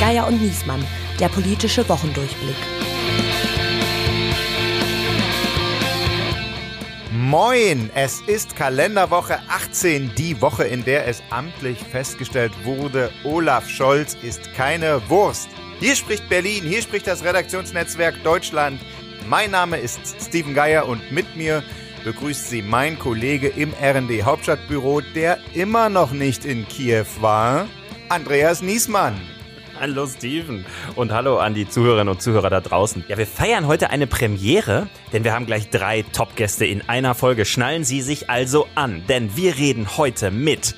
Geier und Niesmann, der politische Wochendurchblick. Moin, es ist Kalenderwoche 18, die Woche, in der es amtlich festgestellt wurde, Olaf Scholz ist keine Wurst. Hier spricht Berlin, hier spricht das Redaktionsnetzwerk Deutschland. Mein Name ist Steven Geier und mit mir begrüßt Sie mein Kollege im RD Hauptstadtbüro, der immer noch nicht in Kiew war, Andreas Niesmann. Hallo Steven und hallo an die Zuhörerinnen und Zuhörer da draußen. Ja, wir feiern heute eine Premiere, denn wir haben gleich drei Top-Gäste in einer Folge. Schnallen Sie sich also an, denn wir reden heute mit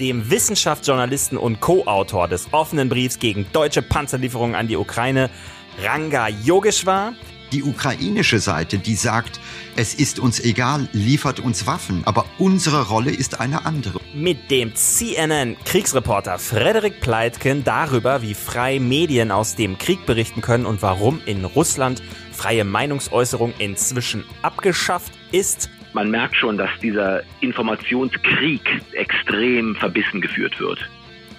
dem Wissenschaftsjournalisten und Co-Autor des offenen Briefs gegen deutsche Panzerlieferungen an die Ukraine, Ranga Yogeshwar. Die ukrainische Seite, die sagt, es ist uns egal, liefert uns Waffen, aber unsere Rolle ist eine andere. Mit dem CNN-Kriegsreporter Frederik Pleitgen darüber, wie frei Medien aus dem Krieg berichten können und warum in Russland freie Meinungsäußerung inzwischen abgeschafft ist. Man merkt schon, dass dieser Informationskrieg extrem verbissen geführt wird.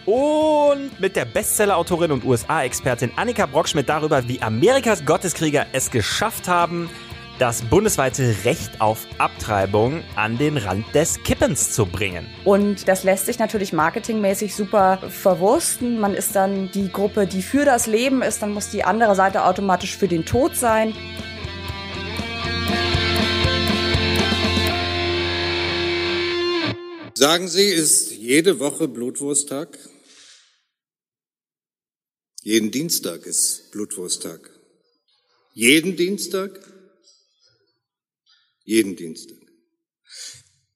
Und mit der Bestsellerautorin und USA-Expertin Annika Brockschmidt darüber, wie Amerikas Gotteskrieger es geschafft haben, das bundesweite Recht auf Abtreibung an den Rand des Kippens zu bringen. Und das lässt sich natürlich marketingmäßig super verwursten. Man ist dann die Gruppe, die für das Leben ist, dann muss die andere Seite automatisch für den Tod sein. Sagen Sie, ist jede Woche Blutwursttag? Jeden Dienstag ist Blutwursttag. Jeden Dienstag? Jeden Dienstag.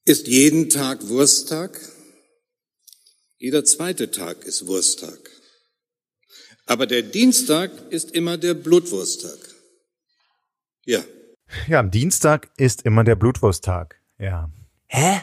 Ist jeden Tag Wursttag? Jeder zweite Tag ist Wursttag. Aber der Dienstag ist immer der Blutwursttag. Ja. Ja, am Dienstag ist immer der Blutwursttag. Ja. Hä?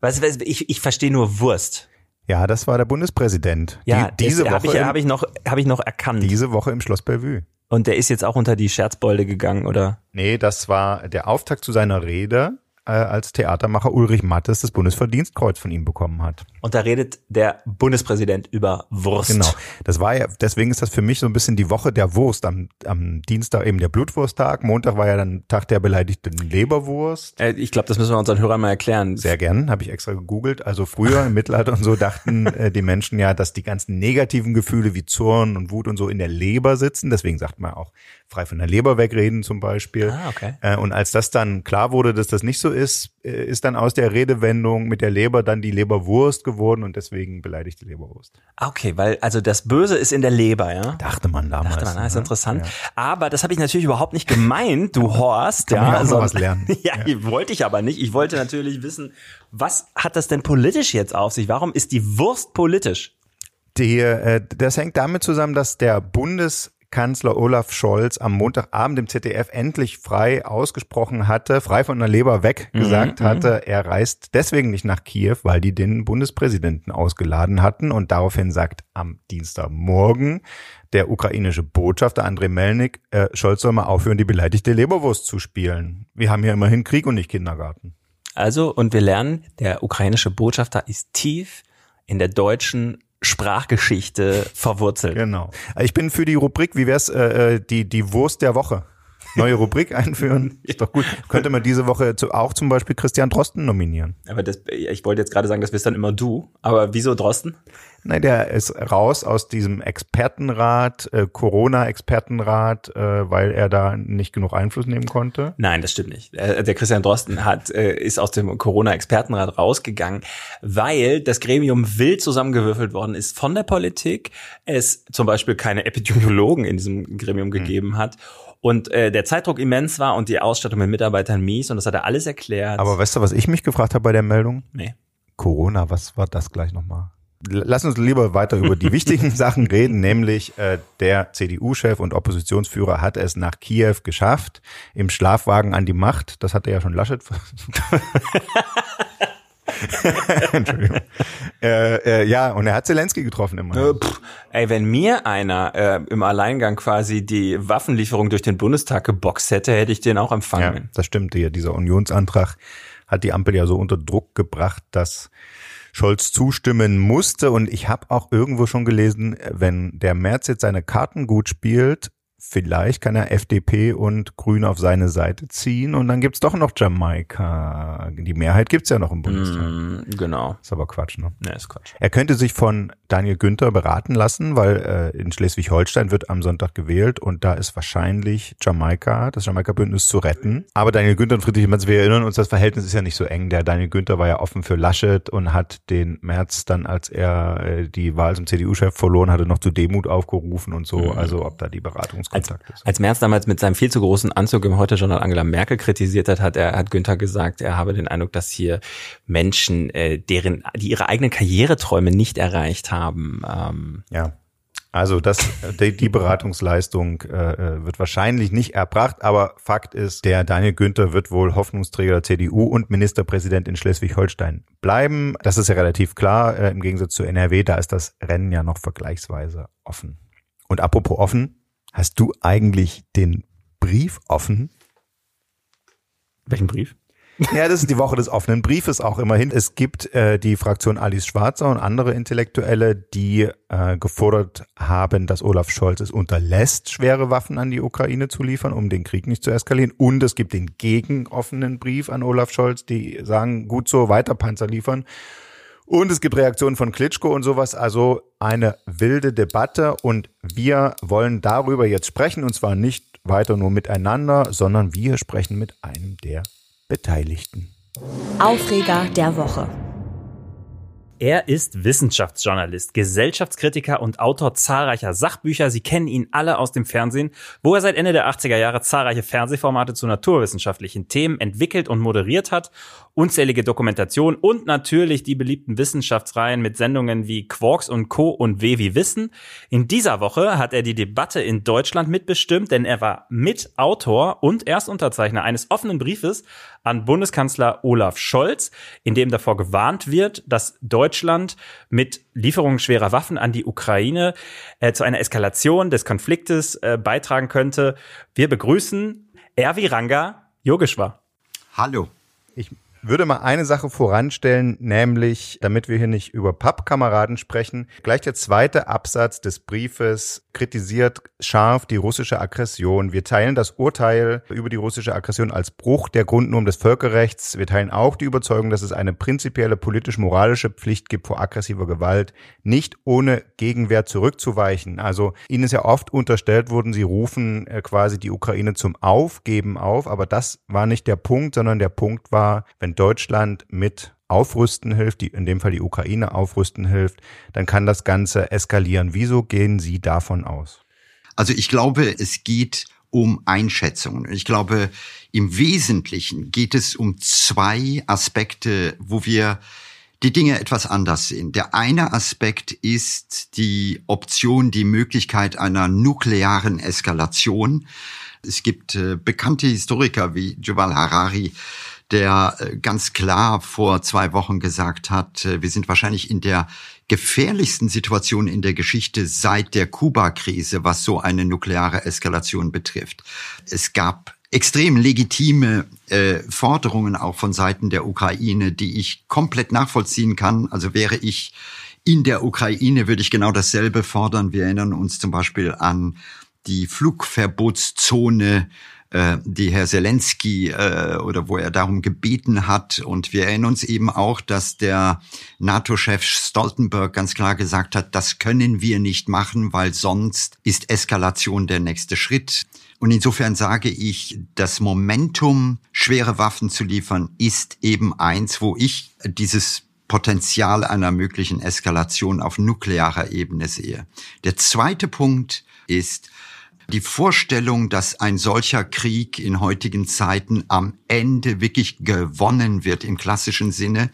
Was, was ich, ich verstehe nur Wurst. Ja, das war der Bundespräsident. Ja, Die, diese habe Woche ich, im- hab ich, noch, hab ich noch erkannt. diese Woche im Schloss Bellevue. Und der ist jetzt auch unter die Scherzbolde gegangen, oder? Nee, das war der Auftakt zu seiner Rede, äh, als Theatermacher Ulrich Mattes das Bundesverdienstkreuz von ihm bekommen hat. Und da redet der Bundespräsident über Wurst. Genau. Das war ja, deswegen ist das für mich so ein bisschen die Woche der Wurst. Am, am Dienstag eben der Blutwursttag, Montag war ja dann Tag der beleidigten Leberwurst. Äh, Ich glaube, das müssen wir unseren Hörern mal erklären. Sehr gern, habe ich extra gegoogelt. Also früher im Mittelalter und so dachten äh, die Menschen ja, dass die ganzen negativen Gefühle wie Zorn und Wut und so in der Leber sitzen. Deswegen sagt man auch frei von der Leber wegreden zum Beispiel. Ah, okay. Äh, und als das dann klar wurde, dass das nicht so ist, äh, ist dann aus der Redewendung mit der Leber dann die Leberwurst geworden und deswegen beleidigte Leberwurst. Ah, Okay, weil also das Böse ist in der Leber, ja? Dachte man damals. Dachte man, ah, ist ne? interessant. Ja. Aber das habe ich natürlich überhaupt nicht gemeint, du Horst. Kann ja, ja sondern- was lernen. ja, wollte ich aber nicht. Ich wollte natürlich wissen, was hat das denn politisch jetzt auf sich? Warum ist die Wurst politisch? Die, äh, das hängt damit zusammen, dass der Bundeskanzler Olaf Scholz am Montagabend im ZDF endlich frei ausgesprochen hatte, frei von der Leber weg gesagt hatte, er reist deswegen nicht nach Kiew, weil die den Bundespräsidenten ausgeladen hatten und daraufhin sagt am Dienstagmorgen der ukrainische Botschafter Andrei Melnik, äh, Scholz soll mal aufhören, die beleidigte Leberwurst zu spielen. Wir haben hier immerhin Krieg und nicht Kindergarten. Also, und wir lernen, der ukrainische Botschafter ist tief in der deutschen Sprachgeschichte verwurzelt. Genau. Ich bin für die Rubrik, wie wär's, äh, äh, die, die Wurst der Woche. Neue Rubrik einführen. Ist doch gut. Könnte man diese Woche zu, auch zum Beispiel Christian Drosten nominieren. Aber das, ich wollte jetzt gerade sagen, das bist dann immer du. Aber wieso Drosten? Nein, der ist raus aus diesem Expertenrat, äh, Corona-Expertenrat, äh, weil er da nicht genug Einfluss nehmen konnte. Nein, das stimmt nicht. Äh, Der Christian Drosten hat, äh, ist aus dem Corona-Expertenrat rausgegangen, weil das Gremium wild zusammengewürfelt worden ist von der Politik, es zum Beispiel keine Epidemiologen in diesem Gremium gegeben hat und äh, der Zeitdruck immens war und die Ausstattung mit Mitarbeitern mies und das hat er alles erklärt. Aber weißt du, was ich mich gefragt habe bei der Meldung? nee. Corona, was war das gleich nochmal? Lass uns lieber weiter über die wichtigen Sachen reden, nämlich äh, der CDU-Chef und Oppositionsführer hat es nach Kiew geschafft, im Schlafwagen an die Macht. Das hatte ja schon Laschet. Entschuldigung. Äh, äh, ja, und er hat Zelensky getroffen immer. Äh, pff, ey, wenn mir einer äh, im Alleingang quasi die Waffenlieferung durch den Bundestag geboxt hätte, hätte ich den auch Ja, empfangen. das stimmt. Hier, dieser Unionsantrag hat die Ampel ja so unter Druck gebracht, dass Scholz zustimmen musste. Und ich habe auch irgendwo schon gelesen, wenn der Merz jetzt seine Karten gut spielt, vielleicht kann er FDP und Grüne auf seine Seite ziehen und dann gibt's doch noch Jamaika. Die Mehrheit gibt's ja noch im Bundestag. Mm, genau. Ist aber Quatsch, ne? Ne, ist Quatsch. Er könnte sich von Daniel Günther beraten lassen, weil äh, in Schleswig-Holstein wird am Sonntag gewählt und da ist wahrscheinlich Jamaika, das Jamaika-Bündnis zu retten. Aber Daniel Günther und Friedrich Merz, wir erinnern uns, das Verhältnis ist ja nicht so eng. Der Daniel Günther war ja offen für Laschet und hat den Merz dann, als er äh, die Wahl zum CDU-Chef verloren hatte, noch zu Demut aufgerufen und so. Mhm. Also ob da die Beratungs als, als Merz damals mit seinem viel zu großen Anzug im Heute-Journal Angela Merkel kritisiert hat, hat er hat Günther gesagt, er habe den Eindruck, dass hier Menschen, äh, deren, die ihre eigenen Karriereträume nicht erreicht haben. Ähm, ja. Also das, die, die Beratungsleistung äh, wird wahrscheinlich nicht erbracht, aber Fakt ist, der Daniel Günther wird wohl Hoffnungsträger der CDU und Ministerpräsident in Schleswig-Holstein bleiben. Das ist ja relativ klar. Äh, Im Gegensatz zu NRW, da ist das Rennen ja noch vergleichsweise offen. Und apropos offen, Hast du eigentlich den Brief offen? Welchen Brief? Ja, das ist die Woche des offenen Briefes auch immerhin. Es gibt äh, die Fraktion Alice Schwarzer und andere Intellektuelle, die äh, gefordert haben, dass Olaf Scholz es unterlässt, schwere Waffen an die Ukraine zu liefern, um den Krieg nicht zu eskalieren. Und es gibt den gegenoffenen Brief an Olaf Scholz, die sagen, gut so, weiter Panzer liefern. Und es gibt Reaktionen von Klitschko und sowas, also eine wilde Debatte und wir wollen darüber jetzt sprechen und zwar nicht weiter nur miteinander, sondern wir sprechen mit einem der Beteiligten. Aufreger der Woche. Er ist Wissenschaftsjournalist, Gesellschaftskritiker und Autor zahlreicher Sachbücher. Sie kennen ihn alle aus dem Fernsehen, wo er seit Ende der 80er Jahre zahlreiche Fernsehformate zu naturwissenschaftlichen Themen entwickelt und moderiert hat unzählige Dokumentationen und natürlich die beliebten Wissenschaftsreihen mit Sendungen wie Quarks und Co. und W wie Wissen. In dieser Woche hat er die Debatte in Deutschland mitbestimmt, denn er war Mitautor und Erstunterzeichner eines offenen Briefes an Bundeskanzler Olaf Scholz, in dem davor gewarnt wird, dass Deutschland mit Lieferungen schwerer Waffen an die Ukraine äh, zu einer Eskalation des Konfliktes äh, beitragen könnte. Wir begrüßen Erwi Ranga Yogeshwar. Hallo. Ich würde mal eine Sache voranstellen, nämlich, damit wir hier nicht über Pappkameraden sprechen, gleich der zweite Absatz des Briefes kritisiert scharf die russische Aggression. Wir teilen das Urteil über die russische Aggression als Bruch der Grundnorm des Völkerrechts. Wir teilen auch die Überzeugung, dass es eine prinzipielle politisch-moralische Pflicht gibt, vor aggressiver Gewalt nicht ohne Gegenwehr zurückzuweichen. Also Ihnen ist ja oft unterstellt worden, Sie rufen äh, quasi die Ukraine zum Aufgeben auf, aber das war nicht der Punkt, sondern der Punkt war, wenn Deutschland mit aufrüsten hilft, die, in dem Fall die Ukraine aufrüsten hilft, dann kann das Ganze eskalieren. Wieso gehen Sie davon aus? Also ich glaube, es geht um Einschätzungen. Ich glaube, im Wesentlichen geht es um zwei Aspekte, wo wir die Dinge etwas anders sehen. Der eine Aspekt ist die Option, die Möglichkeit einer nuklearen Eskalation. Es gibt äh, bekannte Historiker wie Yuval Harari, der äh, ganz klar vor zwei Wochen gesagt hat, äh, wir sind wahrscheinlich in der gefährlichsten Situation in der Geschichte seit der Kuba-Krise, was so eine nukleare Eskalation betrifft. Es gab extrem legitime äh, Forderungen auch von Seiten der Ukraine, die ich komplett nachvollziehen kann. Also wäre ich in der Ukraine, würde ich genau dasselbe fordern. Wir erinnern uns zum Beispiel an die Flugverbotszone äh, die Herr Zelensky äh, oder wo er darum gebeten hat. Und wir erinnern uns eben auch, dass der NATO-Chef Stoltenberg ganz klar gesagt hat, das können wir nicht machen, weil sonst ist Eskalation der nächste Schritt. Und insofern sage ich, das Momentum, schwere Waffen zu liefern, ist eben eins, wo ich dieses Potenzial einer möglichen Eskalation auf nuklearer Ebene sehe. Der zweite Punkt ist, die Vorstellung, dass ein solcher Krieg in heutigen Zeiten am Ende wirklich gewonnen wird im klassischen Sinne,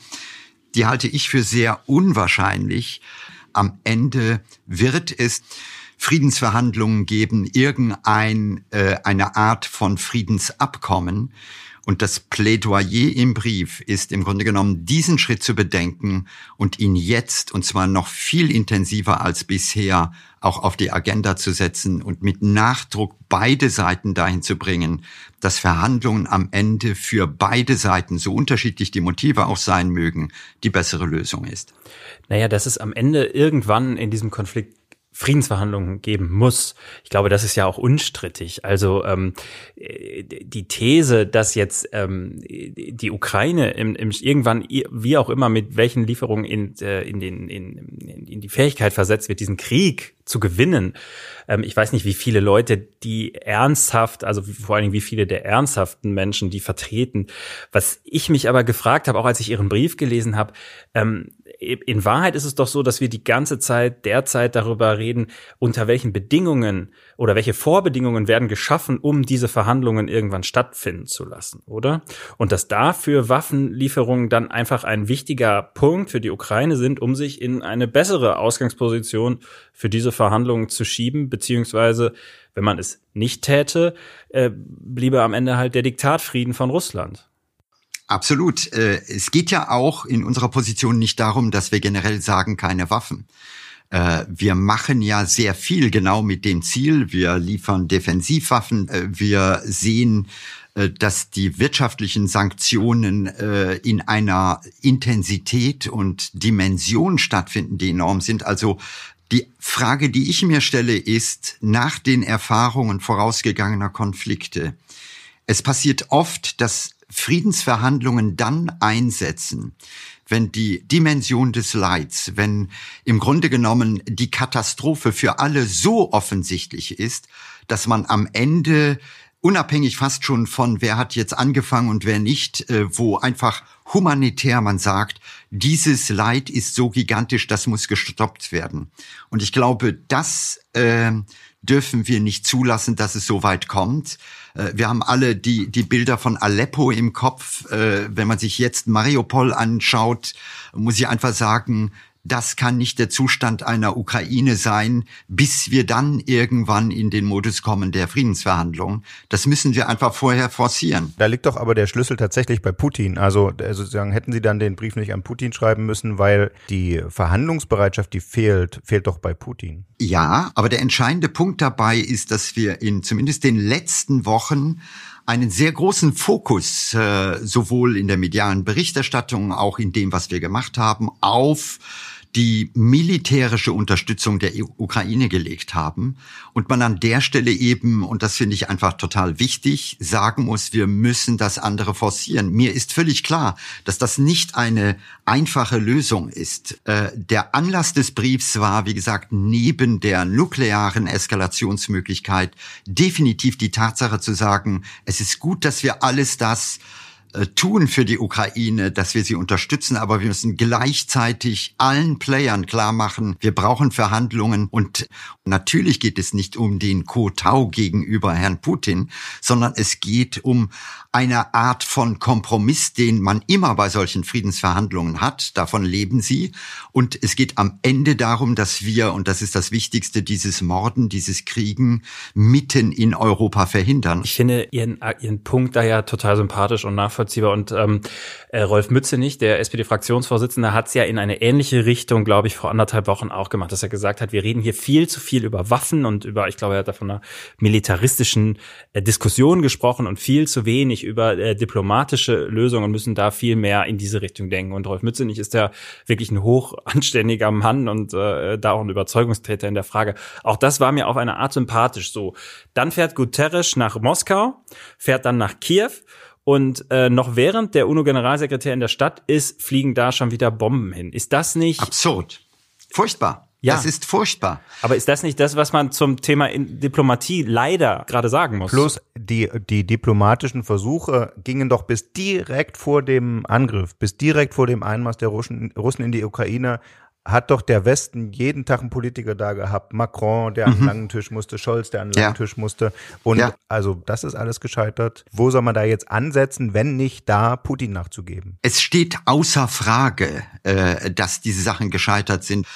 die halte ich für sehr unwahrscheinlich. Am Ende wird es Friedensverhandlungen geben, irgendein äh, eine Art von Friedensabkommen. Und das Plädoyer im Brief ist im Grunde genommen, diesen Schritt zu bedenken und ihn jetzt, und zwar noch viel intensiver als bisher, auch auf die Agenda zu setzen und mit Nachdruck beide Seiten dahin zu bringen, dass Verhandlungen am Ende für beide Seiten, so unterschiedlich die Motive auch sein mögen, die bessere Lösung ist. Naja, dass es am Ende irgendwann in diesem Konflikt Friedensverhandlungen geben muss. Ich glaube, das ist ja auch unstrittig. Also ähm, die These, dass jetzt ähm, die Ukraine im, im, irgendwann, wie auch immer, mit welchen Lieferungen in, äh, in, den, in, in die Fähigkeit versetzt wird, diesen Krieg zu gewinnen. Ähm, ich weiß nicht, wie viele Leute, die ernsthaft, also vor allen Dingen wie viele der ernsthaften Menschen, die vertreten. Was ich mich aber gefragt habe, auch als ich Ihren Brief gelesen habe, ähm, in Wahrheit ist es doch so, dass wir die ganze Zeit derzeit darüber reden, unter welchen Bedingungen oder welche Vorbedingungen werden geschaffen, um diese Verhandlungen irgendwann stattfinden zu lassen, oder? Und dass dafür Waffenlieferungen dann einfach ein wichtiger Punkt für die Ukraine sind, um sich in eine bessere Ausgangsposition für diese Verhandlungen zu schieben, beziehungsweise wenn man es nicht täte, äh, bliebe am Ende halt der Diktatfrieden von Russland. Absolut. Äh, es geht ja auch in unserer Position nicht darum, dass wir generell sagen, keine Waffen. Äh, wir machen ja sehr viel genau mit dem Ziel. Wir liefern Defensivwaffen. Äh, wir sehen, dass die wirtschaftlichen Sanktionen in einer Intensität und Dimension stattfinden, die enorm sind. Also die Frage, die ich mir stelle, ist nach den Erfahrungen vorausgegangener Konflikte. Es passiert oft, dass Friedensverhandlungen dann einsetzen, wenn die Dimension des Leids, wenn im Grunde genommen die Katastrophe für alle so offensichtlich ist, dass man am Ende unabhängig fast schon von wer hat jetzt angefangen und wer nicht, äh, wo einfach humanitär man sagt, dieses Leid ist so gigantisch, das muss gestoppt werden. Und ich glaube, das äh, dürfen wir nicht zulassen, dass es so weit kommt. Äh, wir haben alle die, die Bilder von Aleppo im Kopf. Äh, wenn man sich jetzt Mariupol anschaut, muss ich einfach sagen, das kann nicht der Zustand einer Ukraine sein, bis wir dann irgendwann in den Modus kommen der Friedensverhandlungen. Das müssen wir einfach vorher forcieren. Da liegt doch aber der Schlüssel tatsächlich bei Putin. Also äh, sozusagen hätten Sie dann den Brief nicht an Putin schreiben müssen, weil die Verhandlungsbereitschaft, die fehlt, fehlt doch bei Putin. Ja, aber der entscheidende Punkt dabei ist, dass wir in zumindest den letzten Wochen einen sehr großen Fokus äh, sowohl in der medialen Berichterstattung, auch in dem, was wir gemacht haben, auf die militärische Unterstützung der Ukraine gelegt haben und man an der Stelle eben, und das finde ich einfach total wichtig, sagen muss, wir müssen das andere forcieren. Mir ist völlig klar, dass das nicht eine einfache Lösung ist. Äh, der Anlass des Briefs war, wie gesagt, neben der nuklearen Eskalationsmöglichkeit definitiv die Tatsache zu sagen, es ist gut, dass wir alles das tun für die Ukraine, dass wir sie unterstützen, aber wir müssen gleichzeitig allen Playern klar machen, wir brauchen Verhandlungen und natürlich geht es nicht um den Kotau gegenüber Herrn Putin, sondern es geht um eine Art von Kompromiss, den man immer bei solchen Friedensverhandlungen hat. Davon leben sie. Und es geht am Ende darum, dass wir, und das ist das Wichtigste, dieses Morden, dieses Kriegen mitten in Europa verhindern. Ich finde Ihren, Ihren Punkt da ja total sympathisch und nachvollziehbar. Und ähm, äh, Rolf Mützenich, der SPD-Fraktionsvorsitzende, hat es ja in eine ähnliche Richtung, glaube ich, vor anderthalb Wochen auch gemacht, dass er gesagt hat, wir reden hier viel zu viel über Waffen und über, ich glaube, er hat da von einer militaristischen äh, Diskussion gesprochen und viel zu wenig über äh, diplomatische Lösungen und müssen da viel mehr in diese Richtung denken. Und Rolf Mützenich ist ja wirklich ein hoch anständiger Mann und äh, da auch ein Überzeugungstäter in der Frage. Auch das war mir auf eine Art sympathisch so. Dann fährt Guterres nach Moskau, fährt dann nach Kiew und äh, noch während der UNO-Generalsekretär in der Stadt ist, fliegen da schon wieder Bomben hin. Ist das nicht absurd? Furchtbar. Ja. Das ist furchtbar. Aber ist das nicht das, was man zum Thema Diplomatie leider gerade sagen muss? Plus die, die diplomatischen Versuche gingen doch bis direkt vor dem Angriff, bis direkt vor dem Einmarsch der Russen, Russen in die Ukraine hat doch der Westen jeden Tag einen Politiker da gehabt. Macron, der mhm. an den langen Tisch musste, Scholz, der an den langen Tisch musste. Und ja. also das ist alles gescheitert. Wo soll man da jetzt ansetzen, wenn nicht da Putin nachzugeben? Es steht außer Frage, äh, dass diese Sachen gescheitert sind.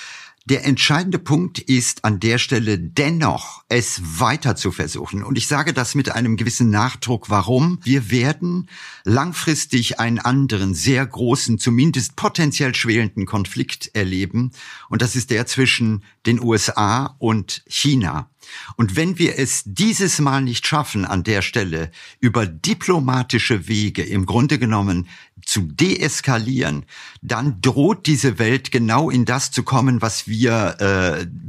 Der entscheidende Punkt ist an der Stelle dennoch, es weiter zu versuchen. Und ich sage das mit einem gewissen Nachdruck. Warum? Wir werden langfristig einen anderen, sehr großen, zumindest potenziell schwelenden Konflikt erleben. Und das ist der zwischen den USA und China. Und wenn wir es dieses Mal nicht schaffen, an der Stelle über diplomatische Wege im Grunde genommen zu deeskalieren, dann droht diese Welt genau in das zu kommen, was wir,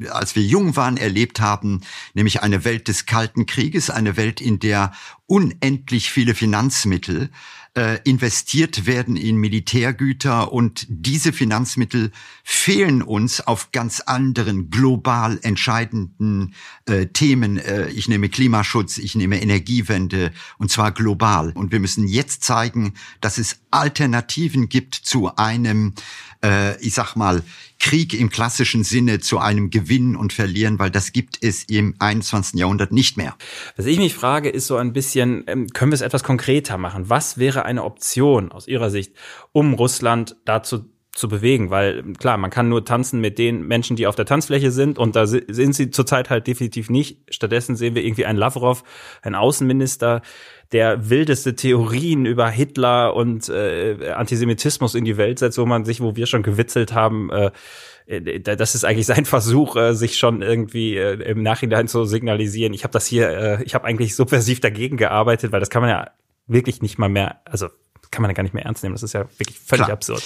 äh, als wir jung waren, erlebt haben, nämlich eine Welt des Kalten Krieges, eine Welt, in der unendlich viele Finanzmittel äh, investiert werden in Militärgüter und diese Finanzmittel fehlen uns auf ganz anderen global entscheidenden äh, Themen. Äh, ich nehme Klimaschutz, ich nehme Energiewende und zwar global. Und wir müssen jetzt zeigen, dass es Alternativen gibt zu einem, äh, ich sag mal, Krieg im klassischen Sinne zu einem Gewinnen und Verlieren, weil das gibt es im 21. Jahrhundert nicht mehr. Was ich mich frage, ist so ein bisschen, ähm, können wir es etwas konkreter machen? Was wäre eine Option aus Ihrer Sicht, um Russland dazu zu bewegen, weil klar, man kann nur tanzen mit den Menschen, die auf der Tanzfläche sind und da sind sie zurzeit halt definitiv nicht. Stattdessen sehen wir irgendwie einen Lavrov, einen Außenminister, der wildeste Theorien über Hitler und äh, Antisemitismus in die Welt setzt, wo man sich, wo wir schon gewitzelt haben, äh, äh das ist eigentlich sein Versuch, äh, sich schon irgendwie äh, im Nachhinein zu signalisieren. Ich habe das hier, äh, ich habe eigentlich subversiv dagegen gearbeitet, weil das kann man ja wirklich nicht mal mehr, also kann man ja gar nicht mehr ernst nehmen. Das ist ja wirklich völlig Klar. absurd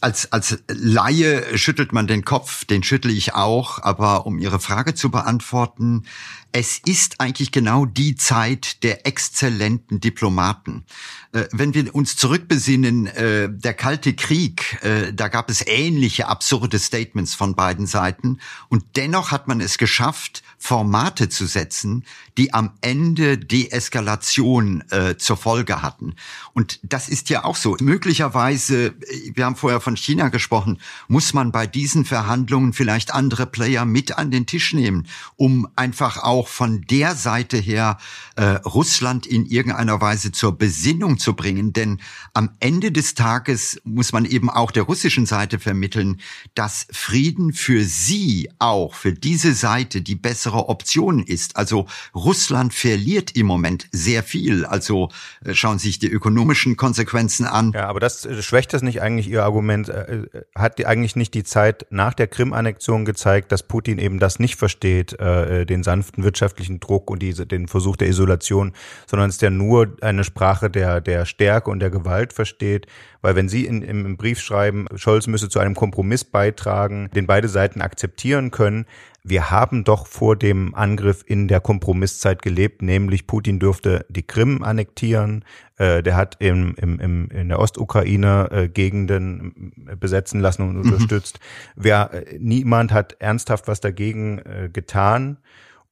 als, als Laie schüttelt man den Kopf, den schüttle ich auch, aber um Ihre Frage zu beantworten, es ist eigentlich genau die Zeit der exzellenten Diplomaten. Äh, wenn wir uns zurückbesinnen, äh, der Kalte Krieg, äh, da gab es ähnliche absurde Statements von beiden Seiten und dennoch hat man es geschafft, Formate zu setzen, die am Ende Deeskalation äh, zur Folge hatten. Und das ist ja auch so. Möglicherweise, wir haben vorher von China gesprochen, muss man bei diesen Verhandlungen vielleicht andere Player mit an den Tisch nehmen, um einfach auch von der Seite her äh, Russland in irgendeiner Weise zur Besinnung zu bringen. Denn am Ende des Tages muss man eben auch der russischen Seite vermitteln, dass Frieden für sie auch, für diese Seite die bessere Option ist. Also Russland verliert im Moment sehr viel. Also äh, schauen Sie sich die ökonomischen Konsequenzen an. Ja, aber das äh, schwächt das nicht eigentlich Ihr Argument? Äh, hat die eigentlich nicht die Zeit nach der Krim-Annexion gezeigt, dass Putin eben das nicht versteht, den sanften wirtschaftlichen Druck und diese, den Versuch der Isolation, sondern es ist ja nur eine Sprache der, der Stärke und der Gewalt versteht? Weil wenn Sie in, im Brief schreiben, Scholz müsse zu einem Kompromiss beitragen, den beide Seiten akzeptieren können, wir haben doch vor dem Angriff in der Kompromisszeit gelebt, nämlich Putin dürfte die Krim annektieren, äh, der hat im, im, im, in der Ostukraine äh, Gegenden äh, besetzen lassen und mhm. unterstützt. Wer, äh, niemand hat ernsthaft was dagegen äh, getan.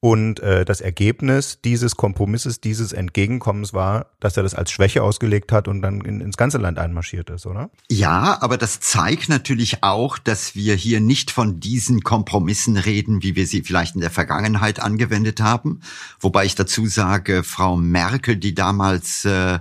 Und äh, das Ergebnis dieses Kompromisses, dieses Entgegenkommens war, dass er das als Schwäche ausgelegt hat und dann in, ins ganze Land einmarschiert ist, oder? Ja, aber das zeigt natürlich auch, dass wir hier nicht von diesen Kompromissen reden, wie wir sie vielleicht in der Vergangenheit angewendet haben. Wobei ich dazu sage, Frau Merkel, die damals äh,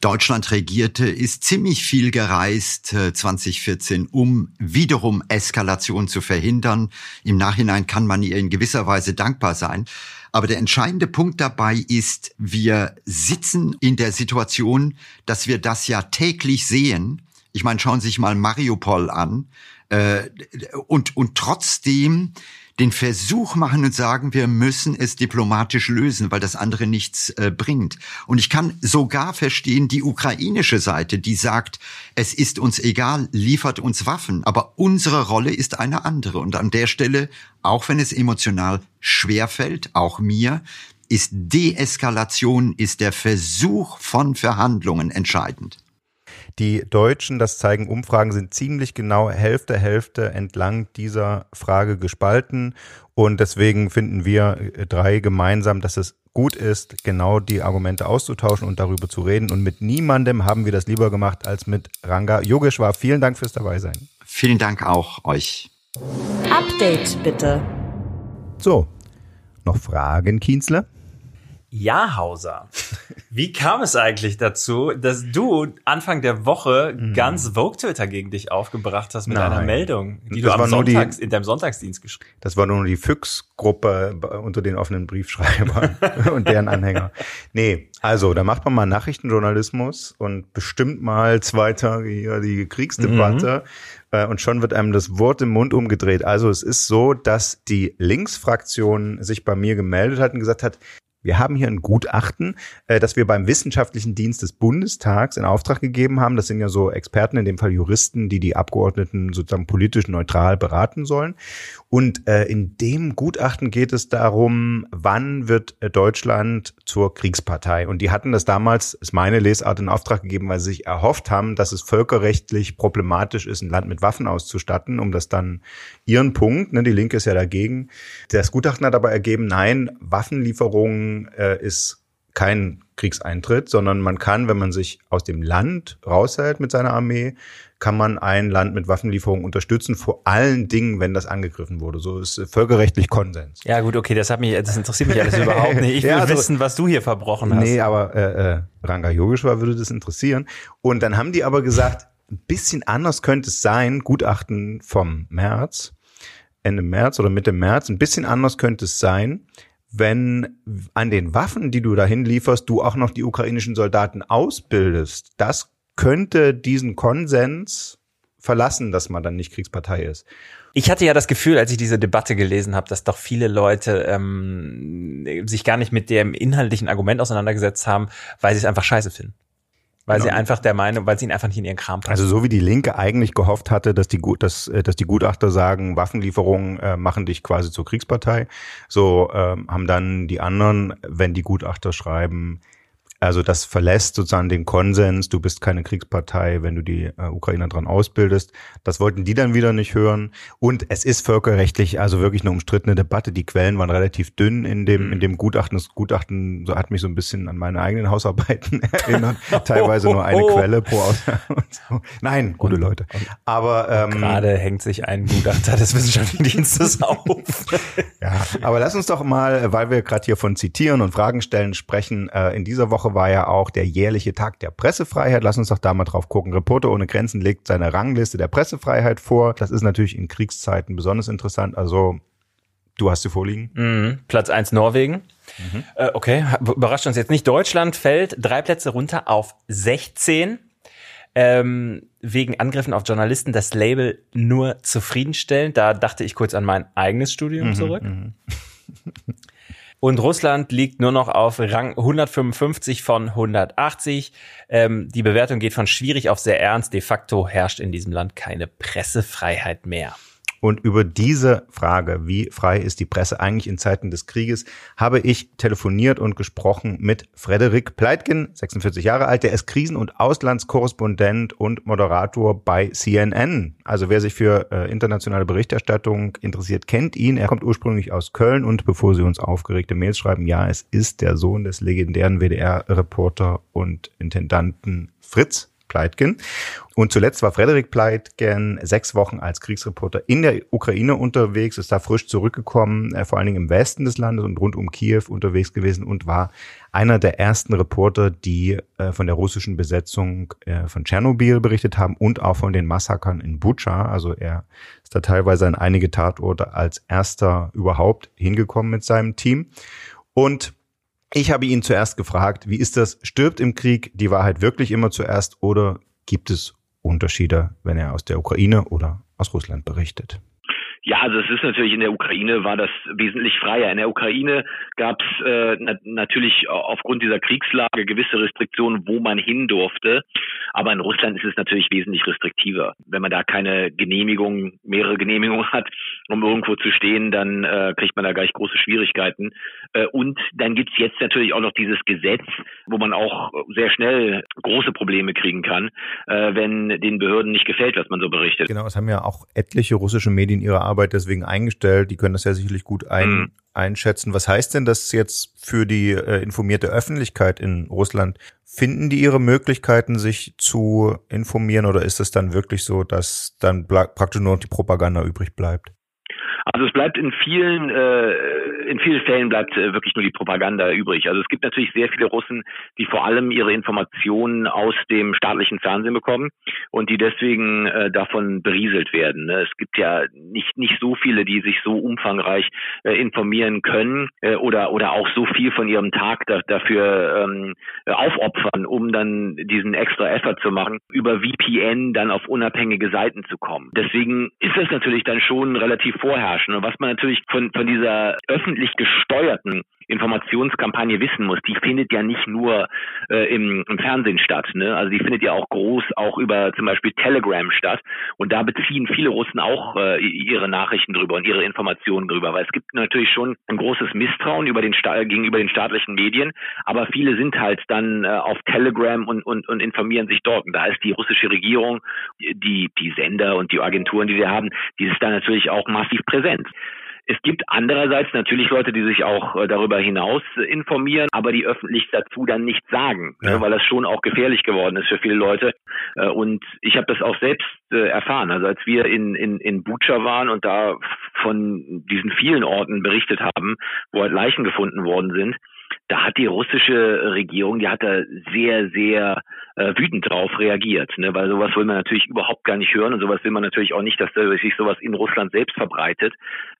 Deutschland regierte, ist ziemlich viel gereist äh, 2014, um wiederum Eskalation zu verhindern. Im Nachhinein kann man ihr in gewisser Weise dankbar sein. Aber der entscheidende Punkt dabei ist, wir sitzen in der Situation, dass wir das ja täglich sehen. Ich meine, schauen Sie sich mal Mariupol an. Äh, und, und trotzdem den Versuch machen und sagen, wir müssen es diplomatisch lösen, weil das andere nichts äh, bringt. Und ich kann sogar verstehen die ukrainische Seite, die sagt, es ist uns egal, liefert uns Waffen, aber unsere Rolle ist eine andere. Und an der Stelle, auch wenn es emotional schwer fällt, auch mir, ist Deeskalation, ist der Versuch von Verhandlungen entscheidend. Die Deutschen, das zeigen Umfragen, sind ziemlich genau Hälfte, Hälfte entlang dieser Frage gespalten. Und deswegen finden wir drei gemeinsam, dass es gut ist, genau die Argumente auszutauschen und darüber zu reden. Und mit niemandem haben wir das lieber gemacht als mit Ranga Yogeshwar. Vielen Dank fürs Dabeisein. Vielen Dank auch euch. Update bitte. So, noch Fragen, Kienzle? Jahrhauser. Wie kam es eigentlich dazu, dass du Anfang der Woche mhm. ganz Vogue Twitter gegen dich aufgebracht hast mit Nein. einer Meldung, die das du am Sonntags, die, in deinem Sonntagsdienst geschrieben hast? Das war nur die Füchs-Gruppe unter den offenen Briefschreibern und deren Anhänger. Nee, also da macht man mal Nachrichtenjournalismus und bestimmt mal zwei Tage hier die Kriegsdebatte. Mhm. Äh, und schon wird einem das Wort im Mund umgedreht. Also es ist so, dass die Linksfraktion sich bei mir gemeldet hat und gesagt hat, wir haben hier ein Gutachten, äh, das wir beim Wissenschaftlichen Dienst des Bundestags in Auftrag gegeben haben. Das sind ja so Experten, in dem Fall Juristen, die die Abgeordneten sozusagen politisch neutral beraten sollen. Und äh, in dem Gutachten geht es darum, wann wird Deutschland zur Kriegspartei. Und die hatten das damals, ist meine Lesart, in Auftrag gegeben, weil sie sich erhofft haben, dass es völkerrechtlich problematisch ist, ein Land mit Waffen auszustatten, um das dann ihren Punkt, ne, die Linke ist ja dagegen. Das Gutachten hat aber ergeben, nein, Waffenlieferungen äh, ist kein Kriegseintritt, sondern man kann, wenn man sich aus dem Land raushält mit seiner Armee, kann man ein Land mit Waffenlieferungen unterstützen, vor allen Dingen, wenn das angegriffen wurde. So ist völkerrechtlich Konsens. Ja gut, okay, das hat mich, das interessiert mich alles überhaupt nicht. Ich will ja, also, wissen, was du hier verbrochen hast. Nee, aber äh, äh, Ranga Yogeshwar würde das interessieren. Und dann haben die aber gesagt, ein bisschen anders könnte es sein, Gutachten vom März, Ende März oder Mitte März, ein bisschen anders könnte es sein, wenn an den Waffen, die du dahin lieferst, du auch noch die ukrainischen Soldaten ausbildest. Das könnte diesen Konsens verlassen, dass man dann nicht Kriegspartei ist. Ich hatte ja das Gefühl, als ich diese Debatte gelesen habe, dass doch viele Leute ähm, sich gar nicht mit dem inhaltlichen Argument auseinandergesetzt haben, weil sie es einfach scheiße finden. Weil genau. sie einfach der Meinung, weil sie ihn einfach nicht in ihren Kram passen. Also so wie die Linke eigentlich gehofft hatte, dass die, dass, äh, dass die Gutachter sagen, Waffenlieferungen äh, machen dich quasi zur Kriegspartei, so ähm, haben dann die anderen, wenn die Gutachter schreiben, also das verlässt sozusagen den Konsens, du bist keine Kriegspartei, wenn du die äh, Ukrainer dran ausbildest. Das wollten die dann wieder nicht hören. Und es ist völkerrechtlich also wirklich eine umstrittene Debatte. Die Quellen waren relativ dünn in dem, mhm. in dem Gutachten. Das Gutachten so hat mich so ein bisschen an meine eigenen Hausarbeiten erinnert. Teilweise nur eine Quelle pro Aussage. So. Nein, gute und, Leute. Aber ähm, gerade hängt sich ein Gutachter des Wissenschaftlichen Dienstes auf. ja, aber lass uns doch mal, weil wir gerade hier von zitieren und Fragen stellen sprechen, äh, in dieser Woche Woche war ja auch der jährliche Tag der Pressefreiheit. Lass uns doch da mal drauf gucken. Reporter ohne Grenzen legt seine Rangliste der Pressefreiheit vor. Das ist natürlich in Kriegszeiten besonders interessant. Also du hast sie vorliegen. Mhm. Platz eins Norwegen. Mhm. Äh, okay, überrascht uns jetzt nicht. Deutschland fällt drei Plätze runter auf 16. Ähm, wegen Angriffen auf Journalisten das Label nur zufriedenstellend. Da dachte ich kurz an mein eigenes Studium mhm, zurück. Und Russland liegt nur noch auf Rang 155 von 180. Ähm, die Bewertung geht von schwierig auf sehr ernst. De facto herrscht in diesem Land keine Pressefreiheit mehr. Und über diese Frage, wie frei ist die Presse eigentlich in Zeiten des Krieges, habe ich telefoniert und gesprochen mit Frederik Pleitgen, 46 Jahre alt. Der ist Krisen- und Auslandskorrespondent und Moderator bei CNN. Also wer sich für äh, internationale Berichterstattung interessiert, kennt ihn. Er kommt ursprünglich aus Köln und bevor Sie uns aufgeregte Mails schreiben, ja, es ist der Sohn des legendären WDR-Reporter und Intendanten Fritz Pleitgen. Und zuletzt war Frederik Pleitgen sechs Wochen als Kriegsreporter in der Ukraine unterwegs, ist da frisch zurückgekommen, äh, vor allen Dingen im Westen des Landes und rund um Kiew unterwegs gewesen und war einer der ersten Reporter, die äh, von der russischen Besetzung äh, von Tschernobyl berichtet haben und auch von den Massakern in Butscha. Also er ist da teilweise an einige Tatorte als erster überhaupt hingekommen mit seinem Team. Und ich habe ihn zuerst gefragt, wie ist das? Stirbt im Krieg die Wahrheit wirklich immer zuerst oder gibt es Unterschiede, wenn er aus der Ukraine oder aus Russland berichtet? Ja, also es ist natürlich in der Ukraine war das wesentlich freier. In der Ukraine gab es äh, na natürlich aufgrund dieser Kriegslage gewisse Restriktionen, wo man hin durfte. Aber in Russland ist es natürlich wesentlich restriktiver. Wenn man da keine Genehmigung, mehrere Genehmigungen hat, um irgendwo zu stehen, dann äh, kriegt man da gleich große Schwierigkeiten. Äh, und dann gibt's jetzt natürlich auch noch dieses Gesetz, wo man auch sehr schnell große Probleme kriegen kann, äh, wenn den Behörden nicht gefällt, was man so berichtet. Genau, es haben ja auch etliche russische Medien ihre Arbeit deswegen eingestellt. Die können das ja sicherlich gut ein, mhm. einschätzen. Was heißt denn das jetzt für die äh, informierte Öffentlichkeit in Russland? Finden die ihre Möglichkeiten, sich zu informieren oder ist es dann wirklich so, dass dann praktisch nur noch die Propaganda übrig bleibt? Also es bleibt in vielen, äh, in vielen Fällen bleibt äh, wirklich nur die Propaganda übrig. Also es gibt natürlich sehr viele Russen, die vor allem ihre Informationen aus dem staatlichen Fernsehen bekommen und die deswegen äh, davon berieselt werden. Ne? Es gibt ja nicht nicht so viele, die sich so umfangreich äh, informieren können äh, oder oder auch so viel von ihrem Tag da, dafür ähm, aufopfern, um dann diesen extra Effort zu machen, über VPN dann auf unabhängige Seiten zu kommen. Deswegen ist das natürlich dann schon relativ vorherrschend. Und was man natürlich von, von dieser öffentlich gesteuerten Informationskampagne wissen muss, die findet ja nicht nur äh, im, im Fernsehen statt. Ne? Also die findet ja auch groß auch über zum Beispiel Telegram statt. Und da beziehen viele Russen auch äh, ihre Nachrichten drüber und ihre Informationen drüber. Weil es gibt natürlich schon ein großes Misstrauen über den gegenüber den staatlichen Medien, aber viele sind halt dann äh, auf Telegram und, und, und informieren sich dort. Und da ist die russische Regierung, die, die Sender und die Agenturen, die wir haben, die ist da natürlich auch massiv präsent. Es gibt andererseits natürlich Leute, die sich auch äh, darüber hinaus informieren, aber die öffentlich dazu dann nichts sagen, ja. weil das schon auch gefährlich geworden ist für viele Leute. Äh, und ich habe das auch selbst äh, erfahren. Also als wir in, in, in Bucha waren und da von diesen vielen Orten berichtet haben, wo halt Leichen gefunden worden sind, da hat die russische Regierung, die hat da sehr, sehr äh, wütend drauf reagiert, ne? weil sowas will man natürlich überhaupt gar nicht hören und sowas will man natürlich auch nicht, dass da sich sowas in Russland selbst verbreitet.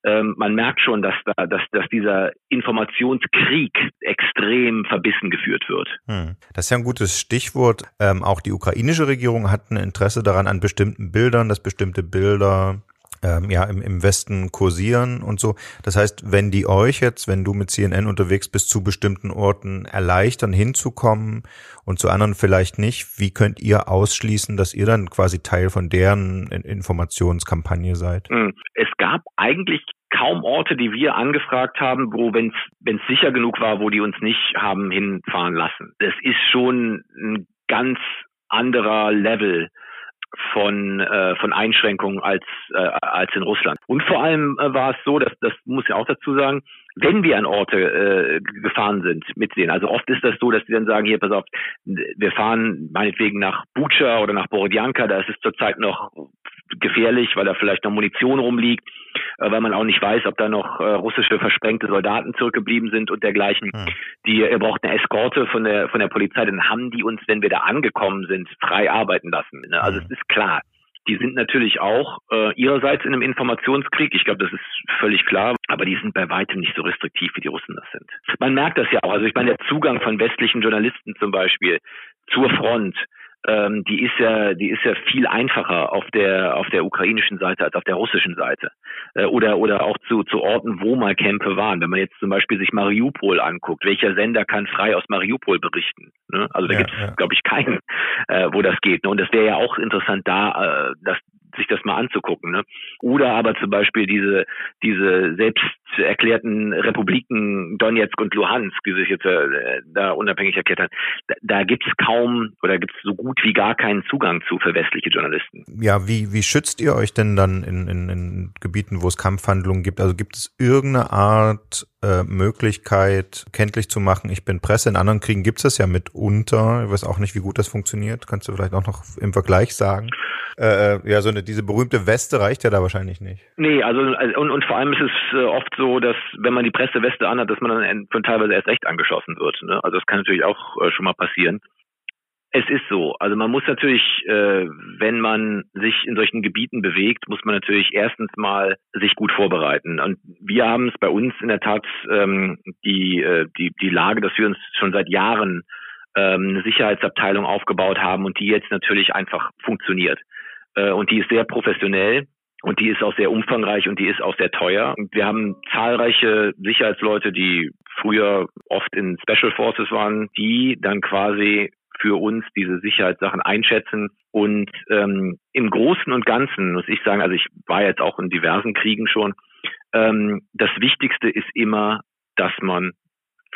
Ähm, man merkt schon, dass da, dass, dass dieser Informationskrieg extrem verbissen geführt wird. Hm. Das ist ja ein gutes Stichwort. Ähm, auch die ukrainische Regierung hat ein Interesse daran an bestimmten Bildern, dass bestimmte Bilder ähm, ja im, im Westen kursieren und so. Das heißt, wenn die euch jetzt, wenn du mit CNN unterwegs bist, zu bestimmten Orten erleichtern, hinzukommen und zu anderen vielleicht nicht, wie könnt ihr ausschließen, dass ihr dann quasi Teil von deren Informationskampagne seid? Hm. Es gab eigentlich kaum Orte, die wir angefragt haben, wo, wenn es sicher genug war, wo die uns nicht haben hinfahren lassen. Das ist schon ein ganz anderer Level von, äh, von Einschränkungen als, äh, als in Russland. Und vor allem äh, war es so, dass das muss ich auch dazu sagen, wenn wir an Orte äh, gefahren sind mit denen, also oft ist das so, dass die dann sagen, hier, pass auf, wir fahren meinetwegen nach Bucha oder nach Borodjanka, da ist es zurzeit noch gefährlich, weil da vielleicht noch Munition rumliegt, äh, weil man auch nicht weiß, ob da noch äh, russische versprengte Soldaten zurückgeblieben sind und dergleichen. Hm. Die ihr braucht eine Eskorte von der von der Polizei, dann haben die uns, wenn wir da angekommen sind, frei arbeiten lassen. Ne? Also hm. es ist klar. Die sind natürlich auch äh, ihrerseits in einem Informationskrieg. Ich glaube, das ist völlig klar. Aber die sind bei weitem nicht so restriktiv, wie die Russen das sind. Man merkt das ja auch. Also ich meine, der Zugang von westlichen Journalisten zum Beispiel zur Front, ähm, die ist ja, die ist ja viel einfacher auf der auf der ukrainischen Seite als auf der russischen Seite äh, oder oder auch zu zu Orten, wo mal Kämpfe waren. Wenn man jetzt zum Beispiel sich Mariupol anguckt, welcher Sender kann frei aus Mariupol berichten? Ne? Also da ja, gibt es, ja. glaube ich, keinen, äh, wo das geht. Ne? Und das wäre ja auch interessant, da äh, das sich das mal anzugucken. Ne? Oder aber zum Beispiel diese, diese selbst erklärten Republiken Donetsk und Luhansk, die sich jetzt äh, da unabhängig erklärt haben, da, da gibt es kaum oder gibt es so gut wie gar keinen Zugang zu für westliche Journalisten. Ja, wie, wie schützt ihr euch denn dann in, in, in Gebieten, wo es Kampfhandlungen gibt? Also gibt es irgendeine Art äh, Möglichkeit, kenntlich zu machen, ich bin Presse. In anderen Kriegen gibt es das ja mitunter. Ich weiß auch nicht, wie gut das funktioniert. Kannst du vielleicht auch noch im Vergleich sagen? Äh, äh ja, so eine, diese berühmte Weste reicht ja da wahrscheinlich nicht. Nee, also, also und, und vor allem ist es äh, oft so, dass wenn man die Presseweste anhat, dass man dann teilweise erst recht angeschossen wird. Ne? Also das kann natürlich auch äh, schon mal passieren. Es ist so. Also man muss natürlich, äh, wenn man sich in solchen Gebieten bewegt, muss man natürlich erstens mal sich gut vorbereiten. Und wir haben es bei uns in der Tat ähm, die, äh, die, die Lage, dass wir uns schon seit Jahren ähm, eine Sicherheitsabteilung aufgebaut haben und die jetzt natürlich einfach funktioniert. Äh, und die ist sehr professionell. Und die ist auch sehr umfangreich und die ist auch sehr teuer. Und wir haben zahlreiche Sicherheitsleute, die früher oft in Special Forces waren, die dann quasi für uns diese Sicherheitssachen einschätzen. Und ähm, im Großen und Ganzen muss ich sagen, also ich war jetzt auch in diversen Kriegen schon, ähm, das Wichtigste ist immer, dass man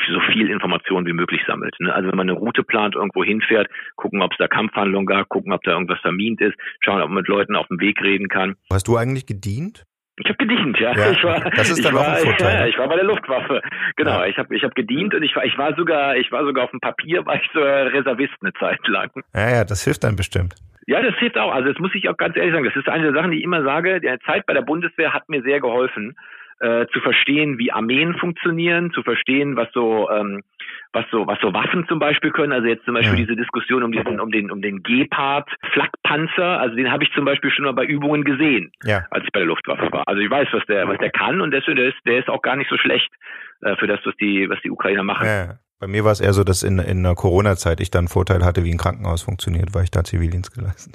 so viel Information wie möglich sammelt. Ne? Also wenn man eine Route plant, irgendwo hinfährt, gucken, ob es da Kampfhandlungen gab, gucken, ob da irgendwas vermint ist, schauen, ob man mit Leuten auf dem Weg reden kann. Hast du eigentlich gedient? Ich habe gedient, ja. ja. Ich war, das ist dann auch ein Vorteil. Ja, ne? ich war bei der Luftwaffe. Genau, ja. ich habe ich hab gedient und ich war ich war sogar ich war sogar auf dem Papier war ich so Reservist eine Zeit lang. Ja, ja, das hilft dann bestimmt. Ja, das hilft auch. Also das muss ich auch ganz ehrlich sagen. Das ist eine der Sachen, die ich immer sage. Die Zeit bei der Bundeswehr hat mir sehr geholfen, äh, zu verstehen, wie Armeen funktionieren, zu verstehen, was so, ähm, was so, was so Waffen zum Beispiel können. Also jetzt zum Beispiel ja. diese Diskussion um diesen, um den, um den Gepard Flakpanzer. Also den habe ich zum Beispiel schon mal bei Übungen gesehen, ja. als ich bei der Luftwaffe war. Also ich weiß, was der, was der kann und deswegen der ist, der ist auch gar nicht so schlecht äh, für das, was die, was die Ukrainer machen. Ja. Bei mir war es eher so, dass in, in der Corona-Zeit ich dann Vorteil hatte, wie ein Krankenhaus funktioniert, weil ich da Zivildienst geleistet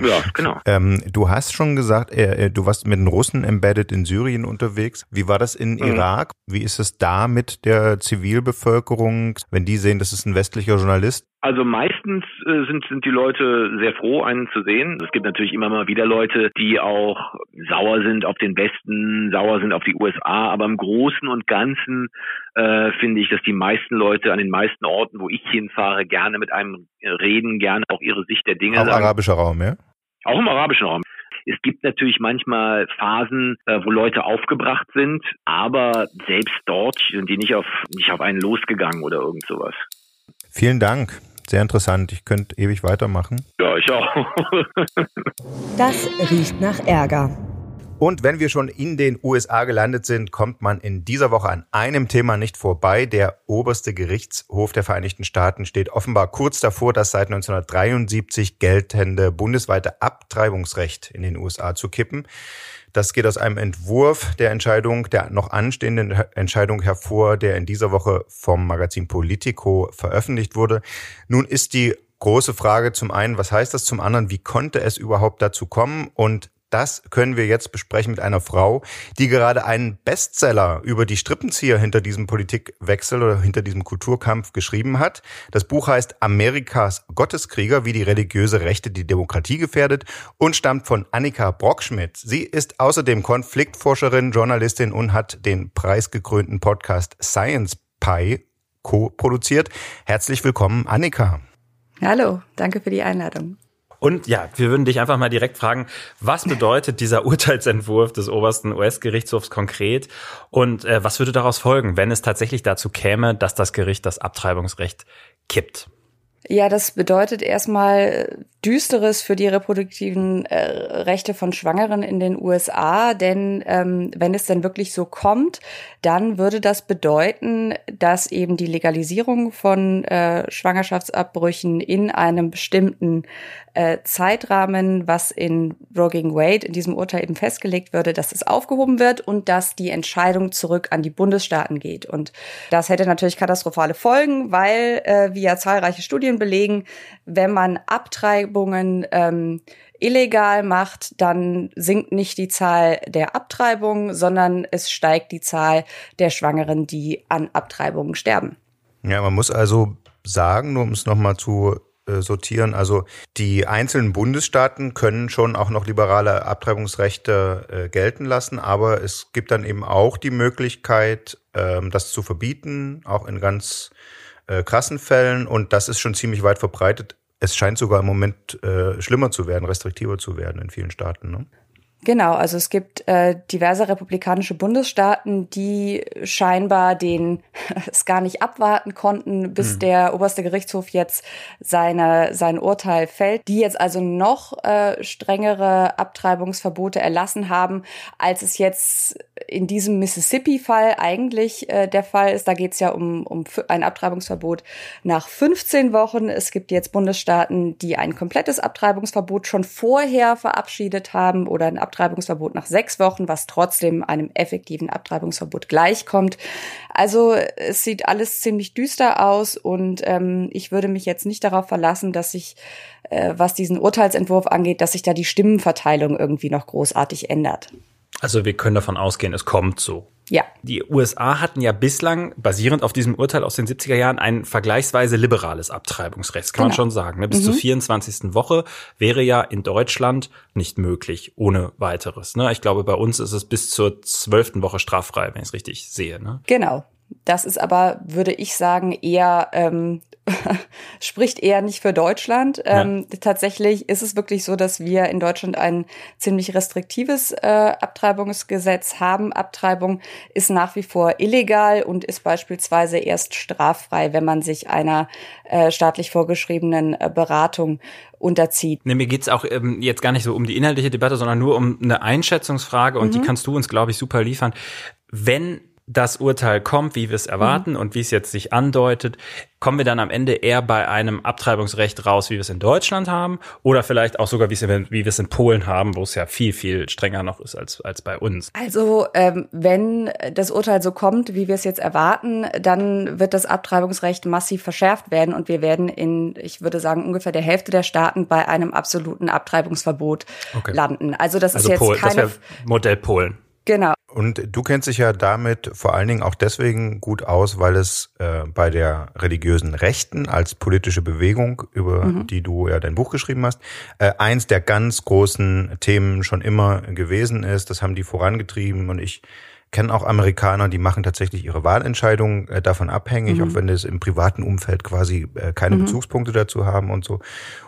Ja, genau. ähm, du hast schon gesagt, äh, äh, du warst mit den Russen embedded in Syrien unterwegs. Wie war das in mhm. Irak? Wie ist es da mit der Zivilbevölkerung, wenn die sehen, das ist ein westlicher Journalist? Also meistens äh, sind, sind die Leute sehr froh, einen zu sehen. Es gibt natürlich immer mal wieder Leute, die auch sauer sind auf den Westen, sauer sind auf die USA, aber im Großen und Ganzen äh, finde ich, dass die meisten Leute an den meisten Orten, wo ich hinfahre, gerne mit einem reden, gerne auch ihre Sicht der Dinge auch sagen. arabischer Raum, ja? Auch im arabischen Raum. Es gibt natürlich manchmal Phasen, äh, wo Leute aufgebracht sind, aber selbst dort sind die nicht auf, nicht auf einen losgegangen oder irgend sowas. Vielen Dank. Sehr interessant. Ich könnte ewig weitermachen. Ja, ich auch. das riecht nach Ärger. Und wenn wir schon in den USA gelandet sind, kommt man in dieser Woche an einem Thema nicht vorbei. Der oberste Gerichtshof der Vereinigten Staaten steht offenbar kurz davor, das seit 1973 geltende bundesweite Abtreibungsrecht in den USA zu kippen. Das geht aus einem Entwurf der Entscheidung, der noch anstehenden Entscheidung hervor, der in dieser Woche vom Magazin Politico veröffentlicht wurde. Nun ist die große Frage zum einen, was heißt das? Zum anderen, wie konnte es überhaupt dazu kommen? Und das können wir jetzt besprechen mit einer Frau, die gerade einen Bestseller über die Strippenzieher hinter diesem Politikwechsel oder hinter diesem Kulturkampf geschrieben hat. Das Buch heißt Amerikas Gotteskrieger, wie die religiöse Rechte die Demokratie gefährdet und stammt von Annika Brockschmidt. Sie ist außerdem Konfliktforscherin, Journalistin und hat den preisgekrönten Podcast Science Pie co-produziert. Herzlich willkommen, Annika. Hallo, danke für die Einladung. Und ja, wir würden dich einfach mal direkt fragen, was bedeutet dieser Urteilsentwurf des obersten US-Gerichtshofs konkret und äh, was würde daraus folgen, wenn es tatsächlich dazu käme, dass das Gericht das Abtreibungsrecht kippt? Ja, das bedeutet erstmal Düsteres für die reproduktiven äh, Rechte von Schwangeren in den USA, denn ähm, wenn es denn wirklich so kommt, dann würde das bedeuten, dass eben die Legalisierung von äh, Schwangerschaftsabbrüchen in einem bestimmten äh, Zeitrahmen, was in Roe Wade in diesem Urteil eben festgelegt würde, dass es aufgehoben wird und dass die Entscheidung zurück an die Bundesstaaten geht. Und das hätte natürlich katastrophale Folgen, weil, äh, wie ja zahlreiche Studien belegen, wenn man Abtreibungen ähm, illegal macht, dann sinkt nicht die Zahl der Abtreibungen, sondern es steigt die Zahl der Schwangeren, die an Abtreibungen sterben. Ja, man muss also sagen, nur um es nochmal zu äh, sortieren. Also die einzelnen Bundesstaaten können schon auch noch liberale Abtreibungsrechte äh, gelten lassen, aber es gibt dann eben auch die Möglichkeit, ähm, das zu verbieten, auch in ganz äh, krassen Fällen. Und das ist schon ziemlich weit verbreitet. Es scheint sogar im Moment äh, schlimmer zu werden, restriktiver zu werden in vielen Staaten. Ne? Genau, also es gibt äh, diverse republikanische Bundesstaaten, die scheinbar den es gar nicht abwarten konnten, bis mhm. der oberste Gerichtshof jetzt seine sein Urteil fällt, die jetzt also noch äh, strengere Abtreibungsverbote erlassen haben, als es jetzt in diesem Mississippi-Fall eigentlich äh, der Fall ist. Da geht es ja um, um ein Abtreibungsverbot nach 15 Wochen. Es gibt jetzt Bundesstaaten, die ein komplettes Abtreibungsverbot schon vorher verabschiedet haben oder ein Abtreibungsverbot nach sechs Wochen, was trotzdem einem effektiven Abtreibungsverbot gleichkommt. Also es sieht alles ziemlich düster aus und ähm, ich würde mich jetzt nicht darauf verlassen, dass sich, äh, was diesen Urteilsentwurf angeht, dass sich da die Stimmenverteilung irgendwie noch großartig ändert. Also wir können davon ausgehen, es kommt so. Ja. Die USA hatten ja bislang, basierend auf diesem Urteil aus den 70er Jahren, ein vergleichsweise liberales Abtreibungsrecht, kann genau. man schon sagen. Ne? Bis mhm. zur 24. Woche wäre ja in Deutschland nicht möglich, ohne weiteres. Ne? Ich glaube, bei uns ist es bis zur 12. Woche straffrei, wenn ich es richtig sehe. Ne? Genau. Das ist aber, würde ich sagen, eher ähm, spricht eher nicht für Deutschland. Ja. Ähm, tatsächlich ist es wirklich so, dass wir in Deutschland ein ziemlich restriktives äh, Abtreibungsgesetz haben. Abtreibung ist nach wie vor illegal und ist beispielsweise erst straffrei, wenn man sich einer äh, staatlich vorgeschriebenen äh, Beratung unterzieht. Nee, mir geht's auch ähm, jetzt gar nicht so um die inhaltliche Debatte, sondern nur um eine Einschätzungsfrage und mhm. die kannst du uns, glaube ich, super liefern. Wenn das Urteil kommt, wie wir es erwarten mhm. und wie es jetzt sich andeutet, kommen wir dann am Ende eher bei einem Abtreibungsrecht raus, wie wir es in Deutschland haben, oder vielleicht auch sogar, wie wir es in Polen haben, wo es ja viel, viel strenger noch ist als, als bei uns. Also ähm, wenn das Urteil so kommt, wie wir es jetzt erwarten, dann wird das Abtreibungsrecht massiv verschärft werden und wir werden in, ich würde sagen, ungefähr der Hälfte der Staaten bei einem absoluten Abtreibungsverbot okay. landen. Also das also ist jetzt Polen, keine... Das Modell Polen. Genau. Und du kennst dich ja damit vor allen Dingen auch deswegen gut aus, weil es äh, bei der religiösen Rechten als politische Bewegung, über mhm. die du ja dein Buch geschrieben hast, äh, eins der ganz großen Themen schon immer gewesen ist. Das haben die vorangetrieben und ich kenne auch Amerikaner, die machen tatsächlich ihre Wahlentscheidungen äh, davon abhängig, mhm. auch wenn es im privaten Umfeld quasi äh, keine mhm. Bezugspunkte dazu haben und so.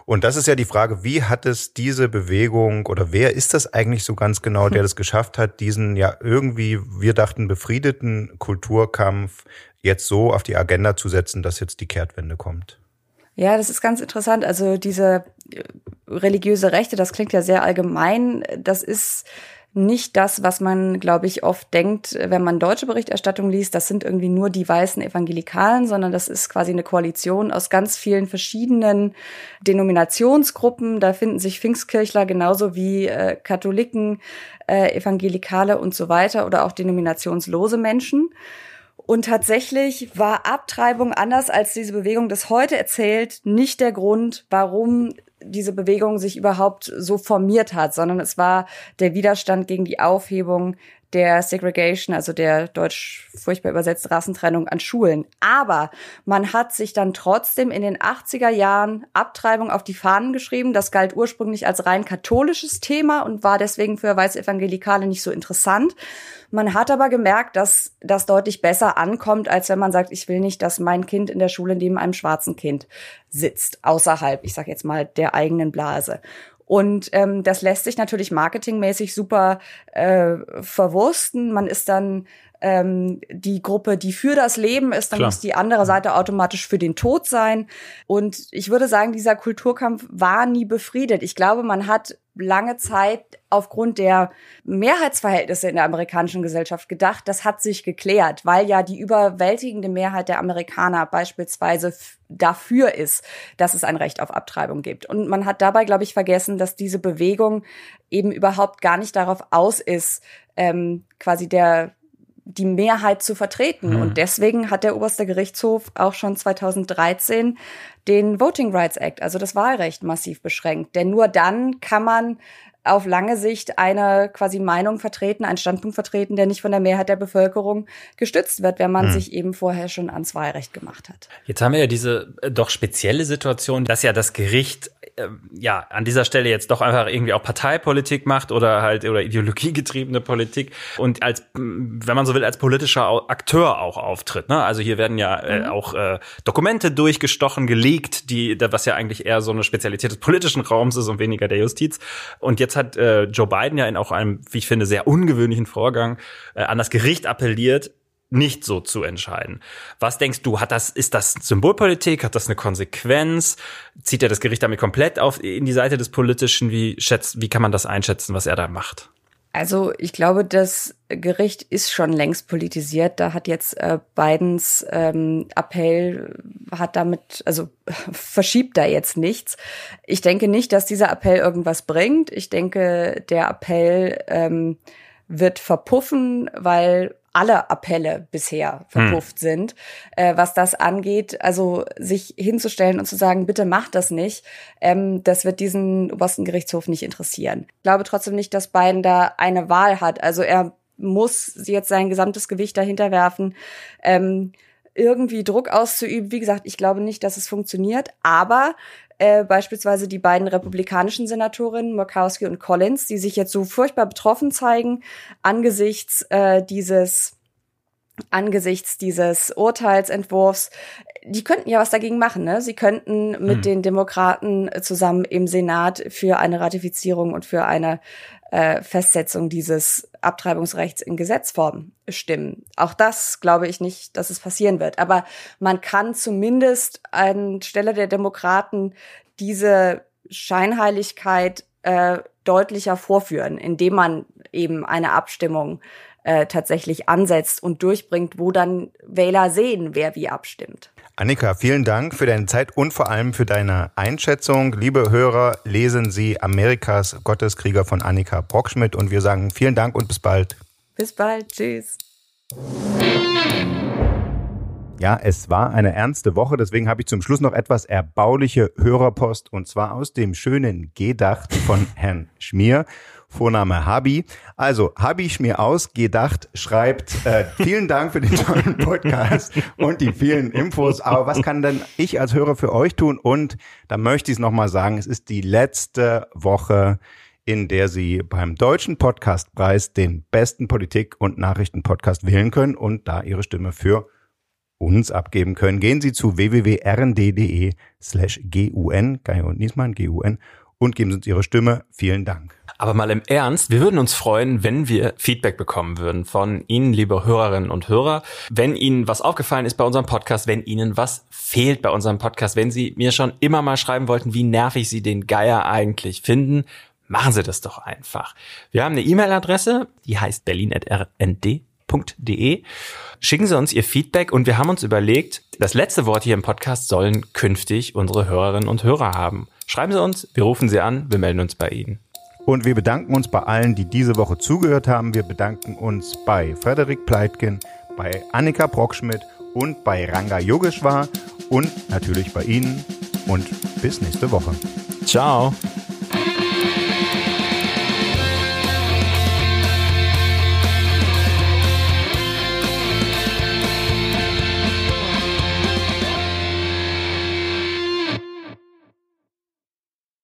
Und das ist ja die Frage, wie hat es diese Bewegung oder wer ist das eigentlich so ganz genau, der das geschafft hat, diesen ja irgendwie, wir dachten, befriedeten Kulturkampf jetzt so auf die Agenda zu setzen, dass jetzt die Kehrtwende kommt? Ja, das ist ganz interessant. Also diese äh, religiöse Rechte, das klingt ja sehr allgemein. Das ist nicht das, was man, glaube ich, oft denkt, wenn man deutsche Berichterstattung liest. Das sind irgendwie nur die weißen Evangelikalen, sondern das ist quasi eine Koalition aus ganz vielen verschiedenen Denominationsgruppen. Da finden sich Pfingstkirchler genauso wie äh, Katholiken, äh, Evangelikale und so weiter oder auch denominationslose Menschen. Und tatsächlich war Abtreibung anders als diese Bewegung das heute erzählt nicht der Grund, warum diese Bewegung sich überhaupt so formiert hat, sondern es war der Widerstand gegen die Aufhebung der Segregation, also der deutsch furchtbar übersetzt Rassentrennung an Schulen. Aber man hat sich dann trotzdem in den 80er Jahren Abtreibung auf die Fahnen geschrieben. Das galt ursprünglich als rein katholisches Thema und war deswegen für weiße Evangelikale nicht so interessant. Man hat aber gemerkt, dass das deutlich besser ankommt, als wenn man sagt, ich will nicht, dass mein Kind in der Schule neben einem schwarzen Kind sitzt, außerhalb, ich sag jetzt mal, der eigenen Blase. Und ähm, das lässt sich natürlich marketingmäßig super äh, verwursten. Man ist dann ähm, die Gruppe, die für das Leben ist, dann Klar. muss die andere Seite automatisch für den Tod sein. Und ich würde sagen, dieser Kulturkampf war nie befriedet. Ich glaube, man hat lange Zeit aufgrund der Mehrheitsverhältnisse in der amerikanischen Gesellschaft gedacht, das hat sich geklärt, weil ja die überwältigende Mehrheit der Amerikaner beispielsweise dafür ist, dass es ein Recht auf Abtreibung gibt. Und man hat dabei, glaube ich, vergessen, dass diese Bewegung eben überhaupt gar nicht darauf aus ist, ähm, quasi der die Mehrheit zu vertreten. Mhm. Und deswegen hat der oberste Gerichtshof auch schon 2013 den Voting Rights Act, also das Wahlrecht, massiv beschränkt. Denn nur dann kann man auf lange Sicht eine quasi Meinung vertreten, einen Standpunkt vertreten, der nicht von der Mehrheit der Bevölkerung gestützt wird, wenn man hm. sich eben vorher schon ans Wahlrecht gemacht hat. Jetzt haben wir ja diese äh, doch spezielle Situation, dass ja das Gericht äh, ja an dieser Stelle jetzt doch einfach irgendwie auch Parteipolitik macht oder halt oder ideologiegetriebene Politik und als wenn man so will als politischer Akteur auch auftritt. Ne? Also hier werden ja äh, mhm. auch äh, Dokumente durchgestochen, gelegt, die was ja eigentlich eher so eine Spezialität des politischen Raums ist und weniger der Justiz. Und jetzt jetzt hat äh, Joe Biden ja in auch einem, wie ich finde, sehr ungewöhnlichen Vorgang äh, an das Gericht appelliert, nicht so zu entscheiden. Was denkst du, hat das, ist das Symbolpolitik? Hat das eine Konsequenz? Zieht er das Gericht damit komplett auf in die Seite des Politischen? Wie schätzt, wie kann man das einschätzen, was er da macht? Also ich glaube, das Gericht ist schon längst politisiert. Da hat jetzt äh, Bidens ähm, Appell hat damit, also verschiebt da jetzt nichts. Ich denke nicht, dass dieser Appell irgendwas bringt. Ich denke, der Appell ähm, wird verpuffen, weil alle Appelle bisher verpufft hm. sind, äh, was das angeht. Also sich hinzustellen und zu sagen, bitte macht das nicht, ähm, das wird diesen obersten Gerichtshof nicht interessieren. Ich glaube trotzdem nicht, dass Biden da eine Wahl hat. Also er muss jetzt sein gesamtes Gewicht dahinter werfen. Ähm, irgendwie Druck auszuüben. Wie gesagt, ich glaube nicht, dass es funktioniert, aber äh, beispielsweise die beiden republikanischen Senatorinnen Murkowski und Collins, die sich jetzt so furchtbar betroffen zeigen angesichts äh, dieses angesichts dieses Urteilsentwurfs, die könnten ja was dagegen machen. Ne? Sie könnten mit hm. den Demokraten zusammen im Senat für eine Ratifizierung und für eine äh, Festsetzung dieses Abtreibungsrechts in Gesetzform stimmen. Auch das glaube ich nicht, dass es passieren wird. Aber man kann zumindest anstelle der Demokraten diese Scheinheiligkeit äh, deutlicher vorführen, indem man eben eine Abstimmung äh, tatsächlich ansetzt und durchbringt, wo dann Wähler sehen, wer wie abstimmt. Annika, vielen Dank für deine Zeit und vor allem für deine Einschätzung. Liebe Hörer, lesen Sie Amerikas Gotteskrieger von Annika Brockschmidt und wir sagen vielen Dank und bis bald. Bis bald, tschüss. Ja, es war eine ernste Woche, deswegen habe ich zum Schluss noch etwas erbauliche Hörerpost und zwar aus dem schönen Gedacht von Herrn Schmier. Vorname Habi. Also Habi ich mir aus, gedacht, schreibt, äh, vielen Dank für den tollen Podcast und die vielen Infos. Aber was kann denn ich als Hörer für euch tun? Und da möchte ich es nochmal sagen, es ist die letzte Woche, in der Sie beim Deutschen Podcastpreis den besten Politik- und Nachrichtenpodcast wählen können und da Ihre Stimme für uns abgeben können. Gehen Sie zu www.rnd.de slash gun, Geil und Niesmann, gun, und geben Sie uns Ihre Stimme. Vielen Dank. Aber mal im Ernst, wir würden uns freuen, wenn wir Feedback bekommen würden von Ihnen, liebe Hörerinnen und Hörer. Wenn Ihnen was aufgefallen ist bei unserem Podcast, wenn Ihnen was fehlt bei unserem Podcast, wenn Sie mir schon immer mal schreiben wollten, wie nervig Sie den Geier eigentlich finden, machen Sie das doch einfach. Wir haben eine E-Mail-Adresse, die heißt berlin.rnd.de. Schicken Sie uns Ihr Feedback und wir haben uns überlegt, das letzte Wort hier im Podcast sollen künftig unsere Hörerinnen und Hörer haben. Schreiben Sie uns, wir rufen Sie an, wir melden uns bei Ihnen. Und wir bedanken uns bei allen, die diese Woche zugehört haben. Wir bedanken uns bei Frederik Pleitgen, bei Annika Brockschmidt und bei Ranga Yogeshwar und natürlich bei Ihnen. Und bis nächste Woche. Ciao.